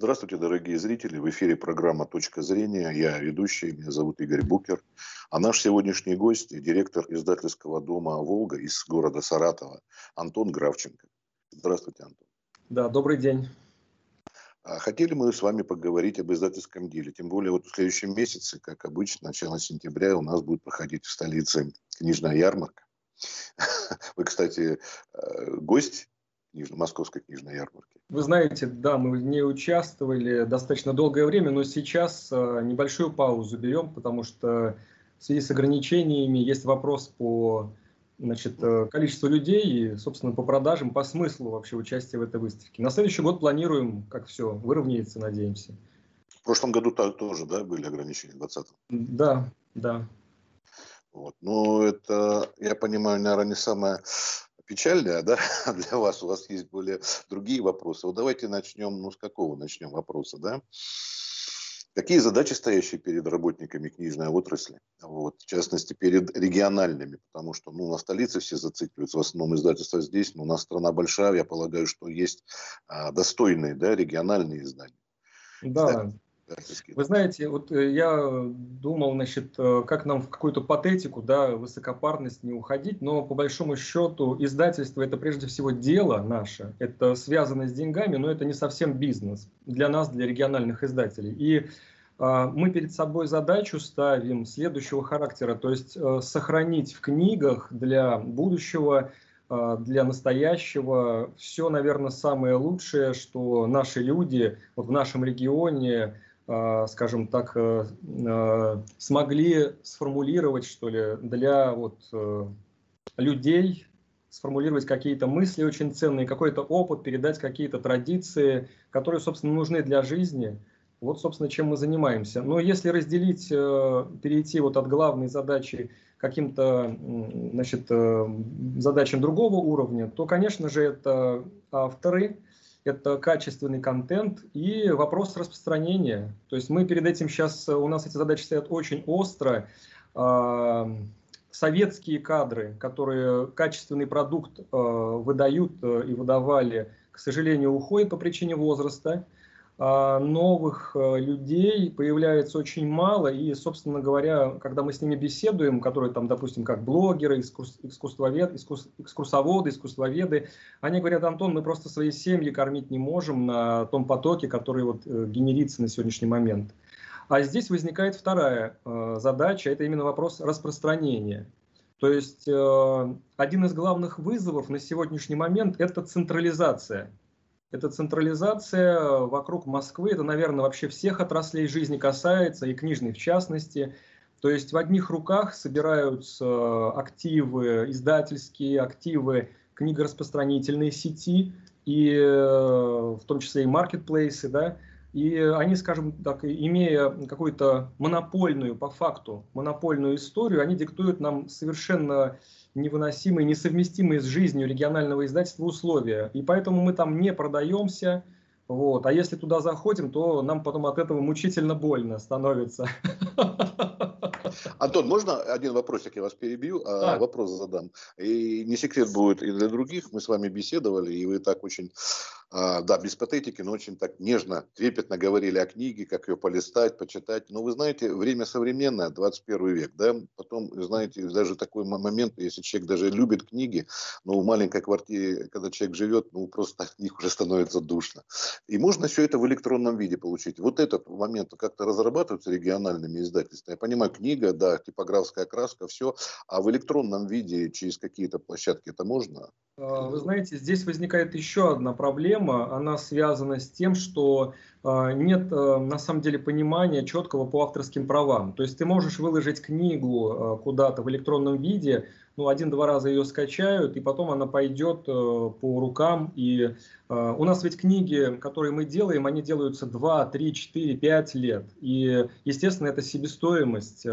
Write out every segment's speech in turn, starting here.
Здравствуйте, дорогие зрители. В эфире программа «Точка зрения». Я ведущий, меня зовут Игорь Букер. А наш сегодняшний гость – директор издательского дома «Волга» из города Саратова Антон Гравченко. Здравствуйте, Антон. Да, добрый день. А хотели мы с вами поговорить об издательском деле. Тем более вот в следующем месяце, как обычно, начало сентября у нас будет проходить в столице книжная ярмарка. Вы, кстати, э, гость Московской книжной ярмарки. Вы знаете, да, мы не участвовали достаточно долгое время, но сейчас э, небольшую паузу берем, потому что в связи с ограничениями есть вопрос по значит, э, количеству людей и, собственно, по продажам, по смыслу вообще участия в этой выставке. На следующий год планируем, как все, выровняется, надеемся. В прошлом году тоже, да, были ограничения, в 2020? Да, да. Вот. Ну, это, я понимаю, наверное, не самое печальная, да, для вас, у вас есть более другие вопросы. Вот давайте начнем, ну, с какого начнем вопроса, да? Какие задачи, стоящие перед работниками книжной отрасли, вот, в частности, перед региональными, потому что ну, на столице все зацикливаются, в основном издательства здесь, но у нас страна большая, я полагаю, что есть а, достойные да, региональные издания. Да, вы знаете, вот э, я думал, значит, э, как нам в какую-то патетику, да, высокопарность не уходить, но по большому счету издательство это прежде всего дело наше, это связано с деньгами, но это не совсем бизнес для нас, для региональных издателей. И а, мы перед собой задачу ставим следующего характера, то есть а, сохранить в книгах для будущего для настоящего все, наверное, самое лучшее, что наши люди вот в нашем регионе а, скажем так, э, а, смогли сформулировать, что ли, для вот э, людей, сформулировать какие-то мысли очень ценные, какой-то опыт, передать какие-то традиции, которые, собственно, нужны для жизни. Вот, собственно, чем мы занимаемся. Но если разделить, э, перейти вот от главной задачи каким-то значит, задачам другого уровня, то, конечно же, это авторы, это качественный контент и вопрос распространения. То есть мы перед этим сейчас, у нас эти задачи стоят очень остро. А, советские кадры, которые качественный продукт а, выдают э, и выдавали, к сожалению, уходят по причине возраста. А, новых э, людей появляется очень мало, и, собственно говоря, когда мы с ними беседуем, которые там, допустим, как блогеры, искусствовед, искус, экскурсоводы, искусствоведы, они говорят, Антон, мы просто свои семьи кормить не можем на том потоке, который вот э, генерится на сегодняшний момент. А здесь возникает вторая э, задача, это именно вопрос распространения. То есть один из главных вызовов на сегодняшний момент – это централизация – это централизация вокруг Москвы, это, наверное, вообще всех отраслей жизни касается, и книжной в частности. То есть в одних руках собираются активы, издательские активы, книгораспространительные сети, и э, в том числе и маркетплейсы, да, и они, скажем так, имея какую-то монопольную, по факту, монопольную историю, они диктуют нам совершенно невыносимые, несовместимые с жизнью регионального издательства условия. И поэтому мы там не продаемся. Вот. А если туда заходим, то нам потом от этого мучительно больно становится. Антон, можно один вопросик, я вас перебью, а да. вопрос задам. И не секрет будет и для других, мы с вами беседовали, и вы так очень, да, без патетики, но очень так нежно, трепетно говорили о книге, как ее полистать, почитать. Но вы знаете, время современное, 21 век, да, потом, знаете, даже такой момент, если человек даже любит книги, но в маленькой квартире, когда человек живет, ну, просто от них уже становится душно. И можно все это в электронном виде получить. Вот этот момент как-то разрабатывается региональными издательствами. Я понимаю, книга, да, типографская краска, все. А в электронном виде через какие-то площадки это можно? А, вы знаете, здесь возникает еще одна проблема. Она связана с тем, что нет а, на самом деле понимания четкого по авторским правам. То есть ты можешь выложить книгу куда-то в электронном виде, ну, один-два раза ее скачают, и потом она пойдет по рукам. И у нас ведь книги, которые мы делаем, они делаются 2, 3, 4, 5 лет. И, естественно, это себестоимость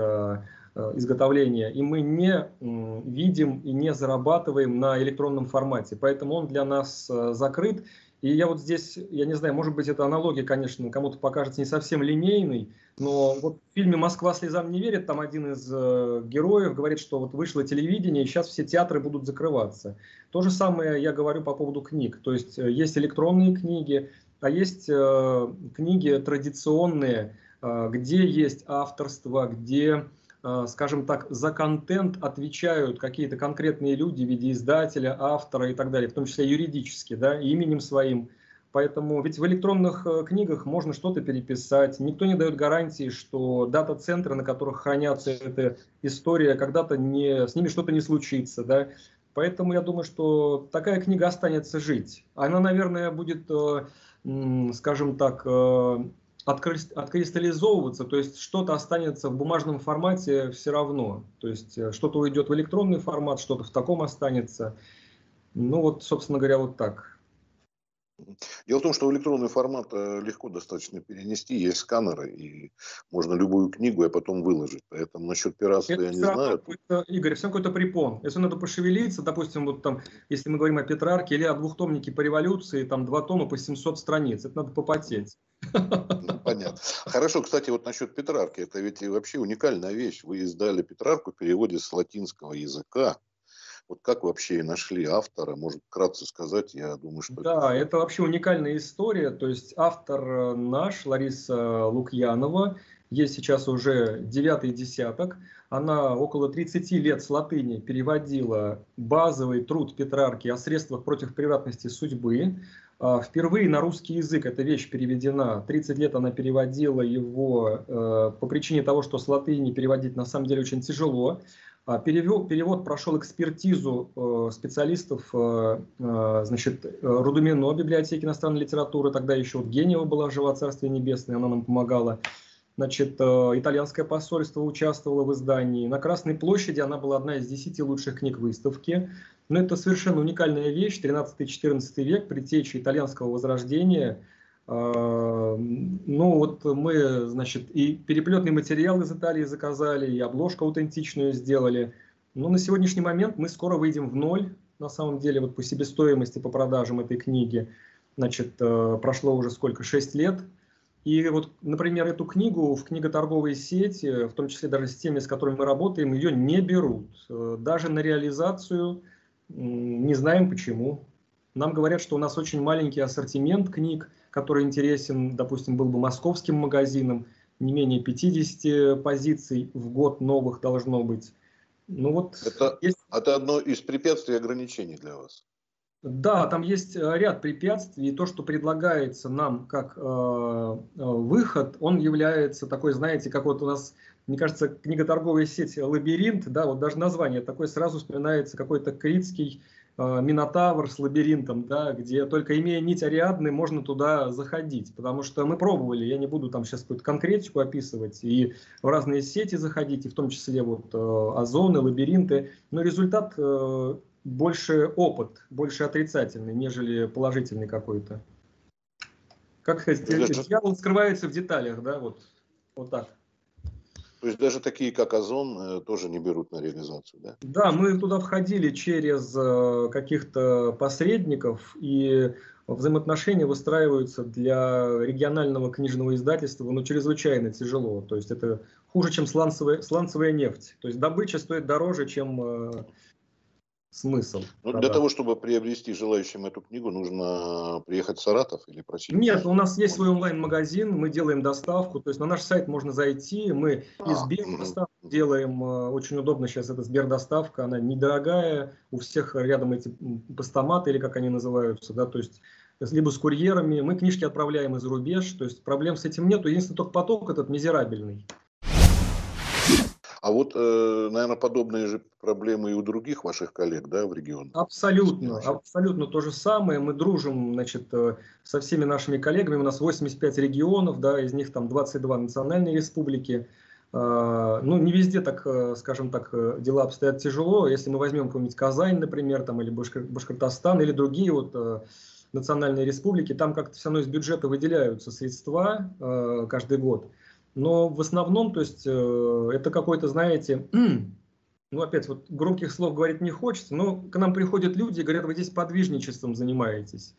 Э, изготовления, и мы не видим и не зарабатываем на электронном формате, поэтому он для нас э, закрыт. И я вот здесь, я не знаю, может быть, эта аналогия, конечно, кому-то покажется не совсем линейной, но вот в фильме «Москва слезам не верит» там один из э, героев говорит, что вот вышло телевидение, и сейчас все театры будут закрываться. То же самое я говорю по поводу книг. То есть есть электронные книги, а есть э, книги традиционные, э, где есть авторство, где, э, скажем так, за контент отвечают какие-то конкретные люди в виде издателя, автора и так далее, в том числе юридически, да, именем своим. Поэтому ведь в электронных э, книгах можно что-то переписать. Никто не дает гарантии, что дата-центры, на которых хранятся эта история, когда-то не, с ними что-то не случится. Да? Поэтому я думаю, что такая книга останется жить. Она, наверное, будет, э, скажем так, э, откристаллизовываться, то есть что-то останется в бумажном формате все равно. То есть что-то уйдет в электронный формат, что-то в таком останется. Ну вот, собственно говоря, вот так. Дело в том, что в электронный формат э, легко достаточно перенести, есть сканеры, и можно любую книгу, а потом выложить. Поэтому насчет пиратства Это я не знаю. Игорь, все какой-то препон. Если надо пошевелиться, допустим, вот там, если мы говорим о Петрарке или о двухтомнике по революции, там два тома по 700 страниц, это надо попотеть. Ну, понятно. Хорошо, кстати, вот насчет Петрарки. Это ведь вообще уникальная вещь. Вы издали Петрарку в переводе с латинского языка. Вот как вообще нашли автора? Может, вкратце сказать? Я думаю, что... Да, это... это вообще уникальная история. То есть автор э, наш, Лариса Лукьянова, есть сейчас уже девятый десяток. Она около 30 лет с латыни переводила базовый труд Петрарки о средствах против превратности судьбы. А, впервые на русский язык эта вещь переведена. 30 лет она переводила его э, по причине того, что с латыни переводить на самом деле очень тяжело. А, перевод, перевод прошел экспертизу э, специалистов э, э, значит, Рудумино, библиотеки иностранной литературы, тогда еще вот Гениева была жива, Царствие Небесное, она нам помогала. Значит, итальянское посольство участвовало в издании. На Красной площади она была одна из десяти лучших книг выставки. Но это совершенно уникальная вещь, 13-14 век, предтеча итальянского возрождения – ну вот мы, значит, и переплетный материал из Италии заказали, и обложку аутентичную сделали. Но на сегодняшний момент мы скоро выйдем в ноль, на самом деле, вот по себестоимости, по продажам этой книги. Значит, э, прошло уже сколько, 6 лет. И вот, например, эту книгу в книготорговой сети, в том числе даже с теми, с которыми мы работаем, ее не берут. Э, даже на реализацию не знаем почему. Нам говорят, что у нас очень маленький ассортимент книг, который интересен, допустим, был бы московским магазином, не менее 50 позиций в год новых должно быть. Ну вот это, есть... это одно из препятствий и ограничений для вас. Да, там есть э, ряд препятствий. И то, что предлагается нам как э, э, выход, он является такой, знаете, как вот у нас, мне кажется, книготорговая сеть «Лабиринт», да, вот даже название такое сразу вспоминается какой-то критский Минотавр с лабиринтом, да, где только имея нить Ариадны можно туда заходить, потому что мы пробовали, я не буду там сейчас какую-то конкретику описывать, и в разные сети заходить, и в том числе вот э, озоны, лабиринты, но результат э, больше опыт, больше отрицательный, нежели положительный какой-то. Как сказать, дьявол скрывается в деталях, да, вот, вот так. То есть даже такие, как Озон, э, тоже не берут на реализацию, да? Да, мы туда входили через э, каких-то посредников, и взаимоотношения выстраиваются для регионального книжного издательства, но ну, чрезвычайно тяжело. То есть это хуже, чем сланцевая, сланцевая нефть. То есть добыча стоит дороже, чем э, смысл. Ну, для того, чтобы приобрести желающим эту книгу, нужно приехать в Саратов или просить? Нет, у нас есть свой онлайн-магазин, мы делаем доставку, то есть на наш сайт можно зайти, мы а, из Сбердоставки угу. делаем, э, очень удобно сейчас эта Сбердоставка, она недорогая, у всех рядом эти постаматы или как они называются, да, то есть либо с курьерами, мы книжки отправляем из рубеж, то есть проблем с этим нет, единственный только поток этот мизерабельный. А вот, э, наверное, подобные же проблемы и у других ваших коллег, да, в регионе? Абсолютно, абсолютно то же самое. Мы дружим, значит, э, со всеми нашими коллегами. У нас 85 регионов, да, из них там 22 национальные республики. А, ну, не везде так, э, скажем так, дела обстоят тяжело. Если мы возьмем какую-нибудь Казань, например, там, или Башкортостан, или другие вот национальные республики, там как-то все равно из бюджета выделяются средства каждый год. Но в основном, то есть, э, это какой-то, знаете, ну, опять, вот громких слов говорить не хочется, но к нам приходят люди и говорят, вы здесь подвижничеством занимаетесь.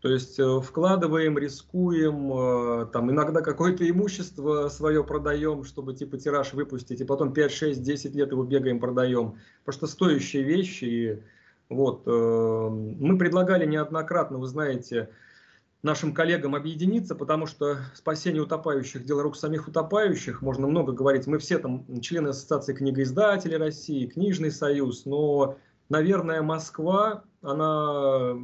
То есть э, вкладываем, рискуем, э, там иногда какое-то имущество свое продаем, чтобы типа тираж выпустить, и потом 5, 6, 10 лет его бегаем, продаем. Потому что стоящие вещи. И, вот, мы предлагали неоднократно, вы знаете, нашим коллегам объединиться, потому что спасение утопающих – дело рук самих утопающих. Можно много говорить. Мы все там члены Ассоциации книгоиздателей России, Книжный союз, но, наверное, Москва, она,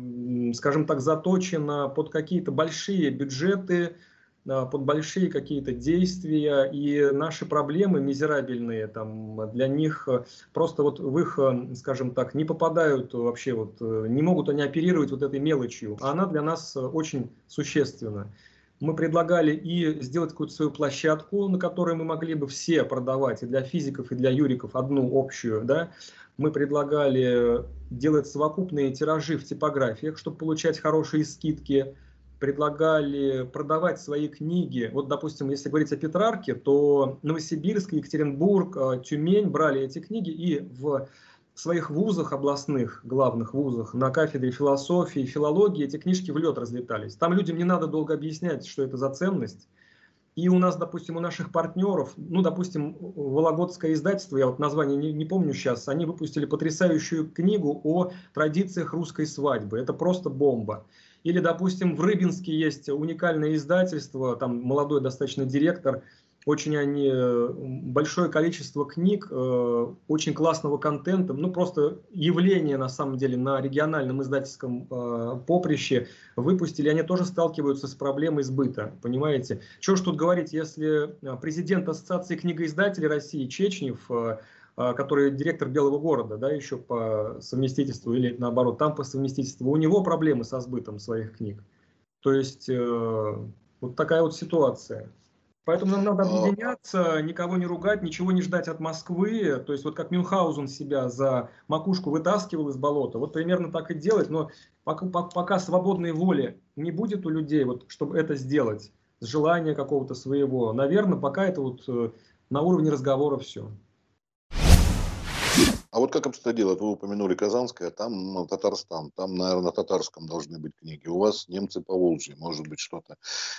скажем так, заточена под какие-то большие бюджеты, под большие какие-то действия, и наши проблемы мизерабельные, там, для них э, просто вот в их, э, скажем так, не попадают вообще, вот, э, не могут они оперировать вот этой мелочью, а она для нас очень существенна. Мы предлагали и сделать какую-то свою площадку, на которой мы могли бы все продавать, и для физиков, и для юриков одну общую, да, мы предлагали делать совокупные тиражи в типографиях, чтобы получать хорошие скидки, предлагали продавать свои книги. Вот, допустим, если говорить о Петрарке, то Новосибирск, Екатеринбург, э, Тюмень брали эти книги и в своих вузах областных, главных вузах, на кафедре философии, филологии эти книжки в лед разлетались. Там людям не надо долго объяснять, что это за ценность. И у нас, допустим, у наших партнеров, ну, допустим, Вологодское издательство, я вот название не, не помню сейчас, они выпустили потрясающую книгу о традициях русской свадьбы. Это просто бомба. Или, допустим, в Рыбинске есть уникальное издательство, там молодой достаточно директор, очень они, э, большое количество книг, э, очень классного контента, ну просто явление на самом деле на региональном издательском э, поприще выпустили, они тоже сталкиваются с проблемой сбыта, понимаете? Чего ж тут говорить, если президент Ассоциации книгоиздателей России Чечнев который директор Белого города, да, еще по совместительству, или наоборот, там по совместительству, у него проблемы со сбытом своих книг. То есть э, вот такая вот ситуация. Поэтому нам надо а. объединяться, никого не ругать, ничего не ждать от Москвы. То есть вот как Мюнхгаузен себя за макушку вытаскивал из болота, вот примерно так и делать. Но пока, пока свободной воли не будет у людей, вот, чтобы это сделать, желания какого-то своего, наверное, пока это вот э, на уровне разговора все. А вот как обстоят дела? Вы упомянули Казанское, там ну, Татарстан, там, наверное, на татарском должны быть книги. У вас немцы по Волжье, может быть, что-то.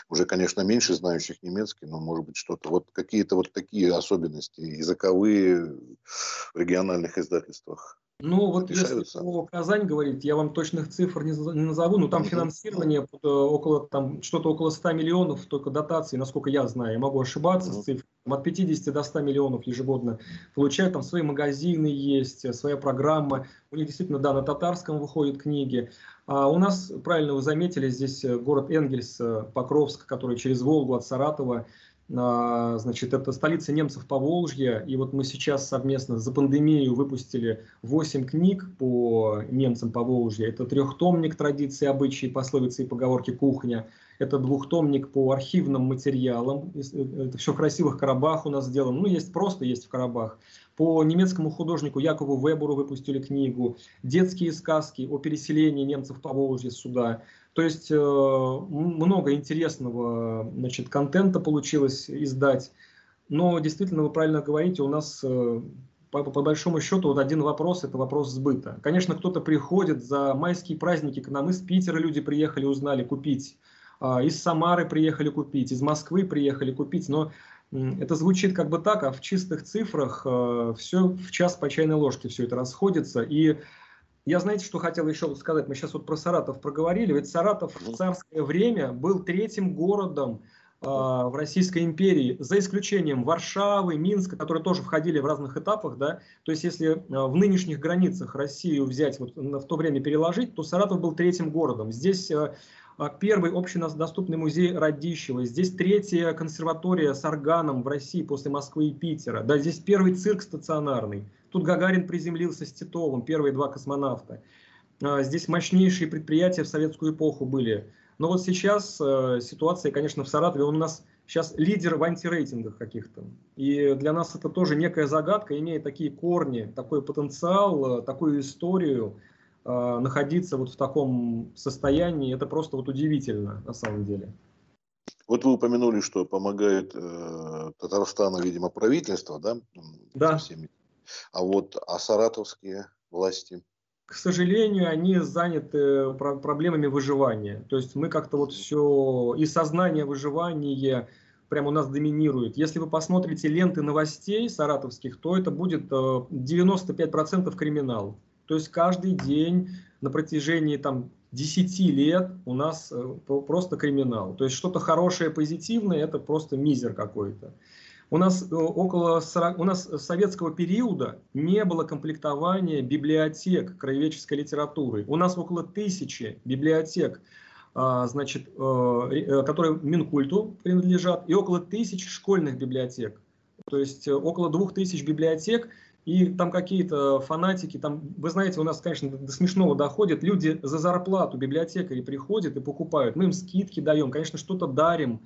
Уже, конечно, меньше знающих немецкий, но может быть что-то. Вот какие-то вот такие особенности языковые в региональных издательствах. Ну, вот если по Казань говорить, я вам точных цифр не, назову, но там финансирование э, около, там, что-то около 100 миллионов только дотаций, насколько я знаю. Я могу ошибаться с цифрами. От 50 до 100 миллионов ежегодно получают. Там свои магазины есть, э, своя программа. У них действительно, да, на татарском выходят книги. А у нас, правильно вы заметили, здесь э, город Энгельс, Покровск, который через Волгу от Саратова – значит, это столица немцев по Волжье, и вот мы сейчас совместно за пандемию выпустили 8 книг по немцам по Волжье. Это трехтомник традиции, обычаи, пословицы и поговорки кухня. Это двухтомник по архивным материалам. Э, это все в красивых коробах у нас сделано. Ну, есть просто, есть в коробах. По немецкому художнику Якову Вебуру выпустили книгу «Детские сказки о переселении немцев по Волжье сюда». То есть э, много интересного значит, контента получилось издать. Но действительно, вы правильно говорите, у нас э, по, по большому счету вот один вопрос – это вопрос сбыта. Конечно, кто-то приходит за майские праздники к нам, из Питера люди приехали, узнали купить, а, из Самары приехали купить, из Москвы приехали купить, но это звучит как бы так, а в чистых цифрах э, все в час по чайной ложке все это расходится. И я, знаете, что хотел еще сказать? Мы сейчас вот про Саратов проговорили. Ведь Саратов в царское время был третьим городом э, в Российской империи, за исключением Варшавы, Минска, которые тоже входили в разных этапах. Да? То есть, если э, в нынешних границах Россию взять, вот в то время переложить, то Саратов был третьим городом. Здесь э, первый общедоступный музей Радищева. Здесь третья консерватория с органом в России после Москвы и Питера. Да, здесь первый цирк стационарный. Тут Гагарин приземлился с Титовым, первые два космонавта. А, здесь мощнейшие предприятия в советскую эпоху были. Но вот сейчас э, ситуация, конечно, в Саратове, он у нас сейчас лидер в антирейтингах каких-то. И для нас это тоже некая загадка, имея такие корни, такой потенциал, э, такую историю, э, находиться вот в таком состоянии, это просто вот удивительно на самом деле. Вот вы упомянули, что помогает э, Татарстану, видимо, правительство, да? Да. Всеми а вот а саратовские власти? К сожалению, они заняты проблемами выживания. То есть мы как-то вот все и сознание выживания прямо у нас доминирует. Если вы посмотрите ленты новостей саратовских, то это будет 95% э, криминал. То есть каждый день на протяжении там 10 лет у нас э, просто криминал. То есть что-то хорошее, позитивное, это просто мизер какой-то. У нас э, около 40, у нас советского периода не было комплектования библиотек краеведческой литературы. У нас около тысячи библиотек, а, значит, э, которые Минкульту принадлежат, и около тысячи школьных библиотек. То есть около двух тысяч библиотек – и там какие-то фанатики, там, вы знаете, у нас, конечно, до смешного доходит, люди за зарплату библиотекари приходят и покупают, мы им скидки даем, конечно, что-то дарим,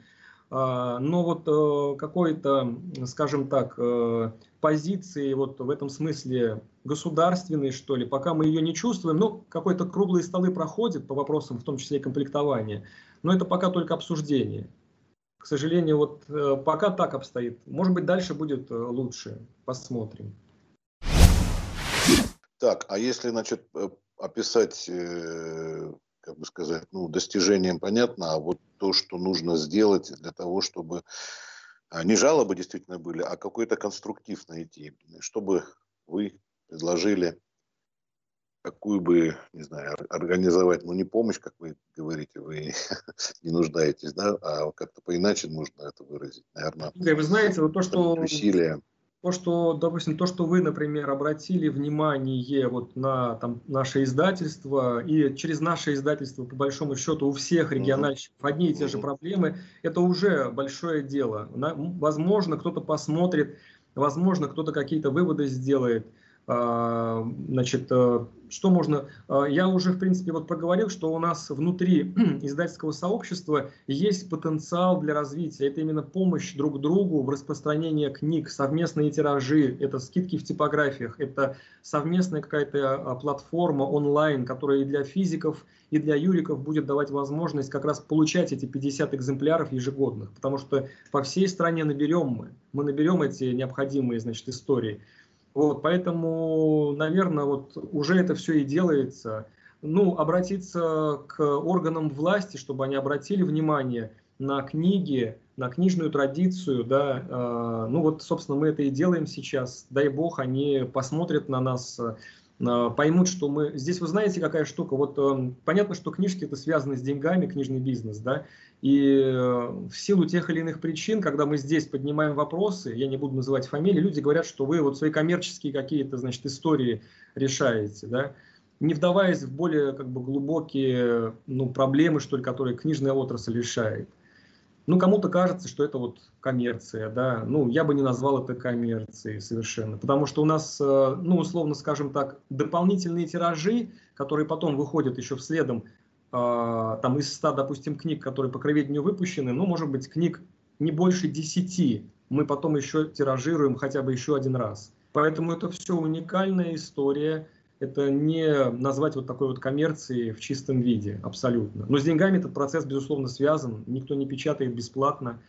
но вот э, какой-то, скажем так, э, позиции вот в этом смысле государственной, что ли, пока мы ее не чувствуем, ну, какой-то круглые столы проходят по вопросам, в том числе и комплектования, но это пока только обсуждение. К сожалению, вот э, пока так обстоит. Может быть, дальше будет лучше. Посмотрим. Так, а если, значит, описать, как бы сказать, ну, достижением понятно, а вот то, что нужно сделать для того, чтобы а, не жалобы действительно были, а какой-то конструктив найти, чтобы вы предложили какую бы, не знаю, организовать, ну не помощь, как вы говорите, вы не нуждаетесь, да, а как-то поиначе нужно это выразить, наверное. Вы знаете, вот то, что... Усилия то, что, допустим, то, что вы, например, обратили внимание вот на там, наше издательство, и через наше издательство, по большому счету, у всех региональщиков одни и те же проблемы, это уже большое дело. Возможно, кто-то посмотрит, возможно, кто-то какие-то выводы сделает. А, значит, э, что можно... А, я уже, в принципе, вот проговорил, что у нас внутри издательского сообщества есть потенциал для развития. Это именно помощь друг другу в распространении книг, совместные тиражи, это скидки в типографиях, это совместная какая-то а, платформа онлайн, которая и для физиков, и для юриков будет давать возможность как раз получать эти 50 экземпляров ежегодных, потому что по всей стране наберем мы, мы наберем эти необходимые, значит, истории. Вот, поэтому, наверное, вот уже это все и делается. Ну, обратиться к органам власти, чтобы они обратили внимание на книги, на книжную традицию, да, э, ну вот, собственно, мы это и делаем сейчас. Дай бог, они посмотрят на нас, э, поймут, что мы... Здесь вы знаете, какая штука, вот э, понятно, что книжки это связаны с деньгами, книжный бизнес, да, и э, в силу тех или иных причин, когда мы здесь поднимаем вопросы, я не буду называть фамилии, люди говорят, что вы вот свои коммерческие какие-то, значит, истории решаете, да, не вдаваясь в более как бы глубокие ну, проблемы, что ли, которые книжная отрасль решает. Ну, кому-то кажется, что это вот коммерция, да, ну, я бы не назвал это коммерцией совершенно, потому что у нас, э, ну, условно скажем так, дополнительные тиражи, которые потом выходят еще вследом там из 100, допустим, книг, которые по кроведению выпущены, ну, может быть, книг не больше 10 мы потом еще тиражируем хотя бы еще один раз. Поэтому это все уникальная история. Это не назвать вот такой вот коммерцией в чистом виде, абсолютно. Но с деньгами этот процесс, безусловно, связан. Никто не печатает бесплатно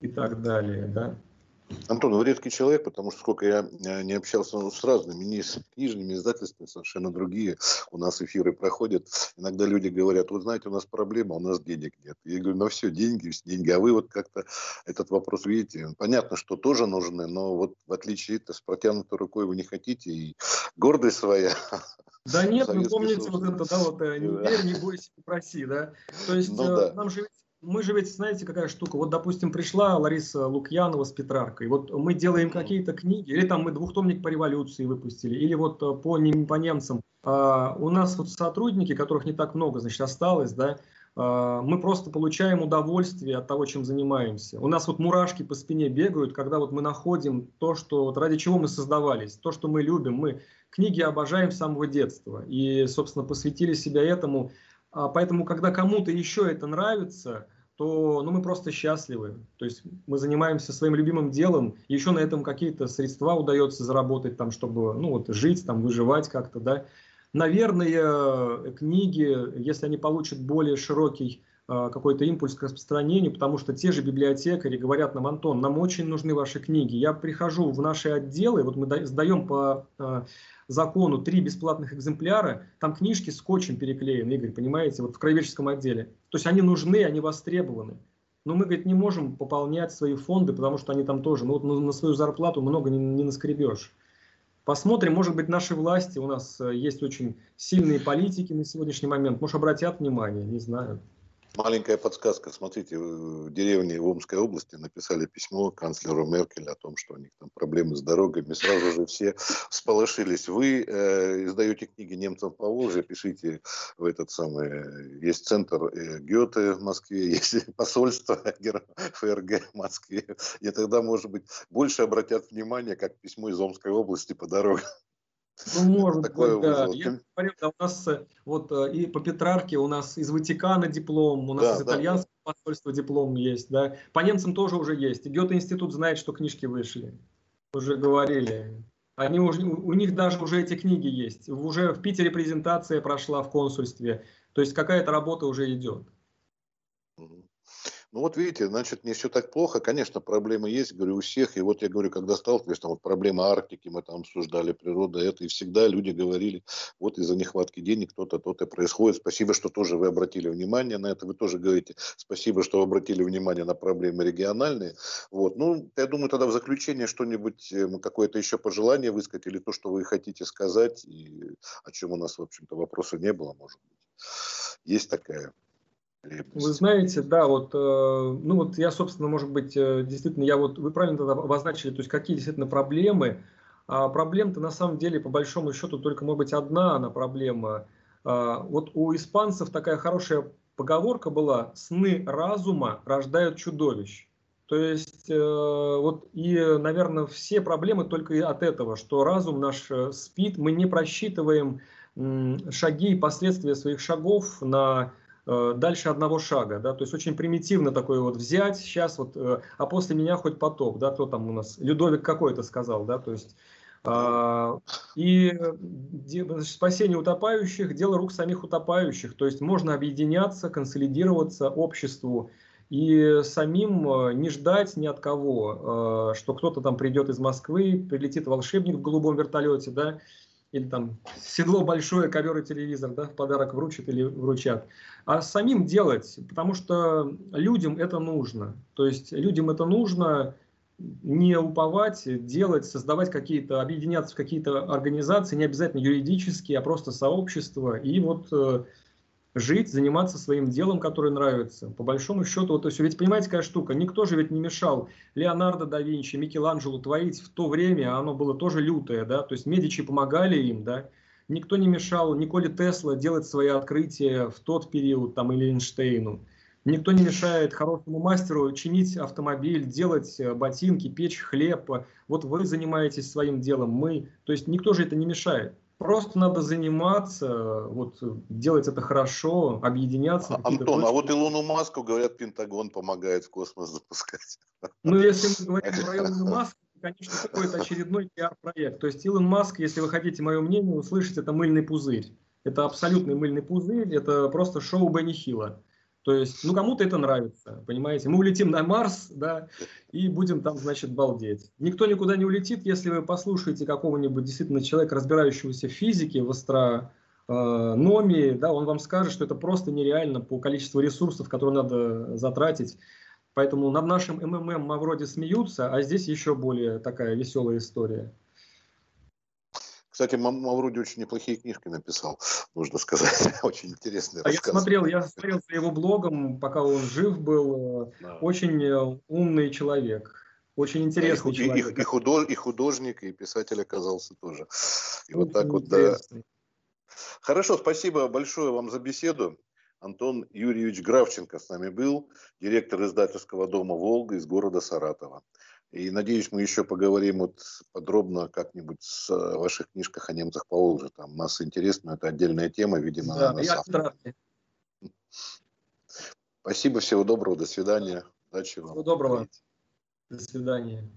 и так далее. Да? Антон, вы редкий человек, потому что сколько я э, не общался ну, с разными, не с книжными издательствами, совершенно другие. У нас эфиры проходят. Иногда люди говорят, вы знаете, у нас проблема, у нас денег нет. Я говорю, ну все, деньги, деньги. А вы вот как-то этот вопрос видите. Понятно, что тоже нужны, но вот в отличие от с протянутой рукой вы не хотите, и гордость своя да нет, вы помните вот это, да, вот э, не верь, не бойся, не проси, да. То есть ну, э, да. нам же мы же ведь, знаете, какая штука, вот, допустим, пришла Лариса Лукьянова с Петраркой, вот мы делаем какие-то книги, или там мы двухтомник по революции выпустили, или вот э, по, по немцам. А, у нас вот сотрудники, которых не так много, значит, осталось, да, а, мы просто получаем удовольствие от того, чем занимаемся. У нас вот мурашки по спине бегают, когда вот мы находим то, что вот ради чего мы создавались, то, что мы любим. Мы книги обожаем с самого детства и, собственно, посвятили себя этому. А, поэтому, когда кому-то еще это нравится, то ну, мы просто счастливы. То есть мы занимаемся своим любимым делом, еще на этом какие-то средства удается заработать, там, чтобы ну, вот, жить, там, выживать как-то. Да. Наверное, книги, если они получат более широкий э, какой-то импульс к распространению, потому что те же библиотекари говорят нам, Антон, нам очень нужны ваши книги. Я прихожу в наши отделы, вот мы сдаем по э, закону три бесплатных экземпляра, там книжки скотчем переклеены, Игорь, понимаете, вот в краеведческом отделе. То есть они нужны, они востребованы. Но мы, говорит, не можем пополнять свои фонды, потому что они там тоже, ну вот на свою зарплату много не, не наскребешь. Посмотрим, может быть, наши власти, у нас э, есть очень сильные политики на сегодняшний момент, может, обратят внимание, не знаю. Маленькая подсказка. Смотрите, в деревне в Омской области написали письмо канцлеру Меркель о том, что у них там проблемы с дорогами. Сразу же все сполошились. Вы э, издаете книги немцам по Волжье, пишите в этот самый... Есть центр э, Гёте в Москве, есть посольство ФРГ в Москве. И тогда, может быть, больше обратят внимание, как письмо из Омской области по дорогам. Ну, может Такое быть, да. Я говорю, да, у нас вот э, и по Петрарке у нас из Ватикана диплом, у нас да, из итальянского да, посольства диплом есть, да. По немцам тоже уже есть. И Гёте-институт знает, что книжки вышли. Уже говорили. Они уже, у них даже уже эти книги есть. Уже в Питере презентация прошла в консульстве. То есть какая-то работа уже идет. Ну вот видите, значит, не все так плохо. Конечно, проблемы есть, говорю, у всех. И вот я говорю, когда сталкиваюсь, там вот проблема Арктики, мы там обсуждали, природа это, и всегда люди говорили, вот из-за нехватки денег то-то, то-то происходит. Спасибо, что тоже вы обратили внимание на это. Вы тоже говорите, спасибо, что обратили внимание на проблемы региональные. Вот. Ну, я думаю, тогда в заключение что-нибудь, э, какое-то еще пожелание высказать, или то, что вы хотите сказать, и о чем у нас, в общем-то, вопроса не было, может быть. Есть такая вы знаете, да, вот, э, ну вот я, собственно, может быть, э, действительно, я вот, вы правильно тогда обозначили, то есть какие действительно проблемы. А проблем-то на самом деле, по большому счету, только, может быть, одна она проблема. А, вот у испанцев такая хорошая поговорка была «сны разума рождают чудовищ». То есть, э, вот, и, наверное, все проблемы только от этого, что разум наш спит, мы не просчитываем шаги и последствия своих шагов на дальше одного шага, да, то есть очень примитивно такое вот взять сейчас вот, э, а после меня хоть потоп, да, кто там у нас, Людовик какой-то сказал, да, то есть а, и спасение утопающих – дело рук самих утопающих. То есть можно объединяться, консолидироваться обществу и самим э, не ждать ни от кого, что кто-то там придет из Москвы, прилетит волшебник в голубом вертолете, да, или там седло большое, ковер и телевизор, да, в подарок вручат или вручат, а самим делать, потому что людям это нужно. То есть людям это нужно не уповать, делать, создавать какие-то, объединяться в какие-то организации, не обязательно юридические, а просто сообщества, и вот э, жить, заниматься своим делом, которое нравится. По большому счету, вот, то есть, ведь понимаете, какая штука, никто же ведь не мешал Леонардо да Винчи, Микеланджело творить в то время, оно было тоже лютое, да, то есть Медичи помогали им, да, никто не мешал Николе Тесла делать свои открытия в тот период, там, или Эйнштейну. Никто не мешает хорошему мастеру чинить автомобиль, делать э, ботинки, печь хлеб. Вот вы занимаетесь своим делом, мы. То есть никто же это не мешает. Просто надо заниматься, вот, делать это хорошо, объединяться. А, Антон, а вот Илону Маску, говорят, Пентагон помогает в космос запускать. Ну, если мы говорим про Илону Маску, конечно, какой-то очередной пиар-проект. То есть Илон Маск, если вы хотите мое мнение услышать, это мыльный пузырь. Это абсолютный мыльный пузырь, это просто шоу Бенни Хилла. То есть, ну, кому-то это нравится, понимаете? Мы улетим на Марс, да, и будем там, значит, балдеть. Никто никуда не улетит, если вы послушаете какого-нибудь действительно человека, разбирающегося в физике, в астрономии, да, он вам скажет, что это просто нереально по количеству ресурсов, которые надо затратить. Поэтому над нашим МММ вроде смеются, а здесь еще более такая веселая история. Кстати, Мавруди очень неплохие книжки написал, нужно сказать. очень интересные а Я смотрел, я смотрел за его блогом, пока он жив был. Да. Очень э, умный человек. Очень интересный и, человек. И, и, худож, и художник, и писатель оказался тоже. И очень вот так вот, да. Хорошо, спасибо большое вам за беседу. Антон Юрьевич Гравченко с нами был, директор издательского дома «Волга» из города Саратова. И надеюсь, мы еще поговорим вот подробно как-нибудь с э, ваших книжках о немцах по Волжье. Там масса интересно, это отдельная тема, видимо, да, на я Спасибо, всего доброго, до свидания. Удачи вам. Всего доброго. До свидания.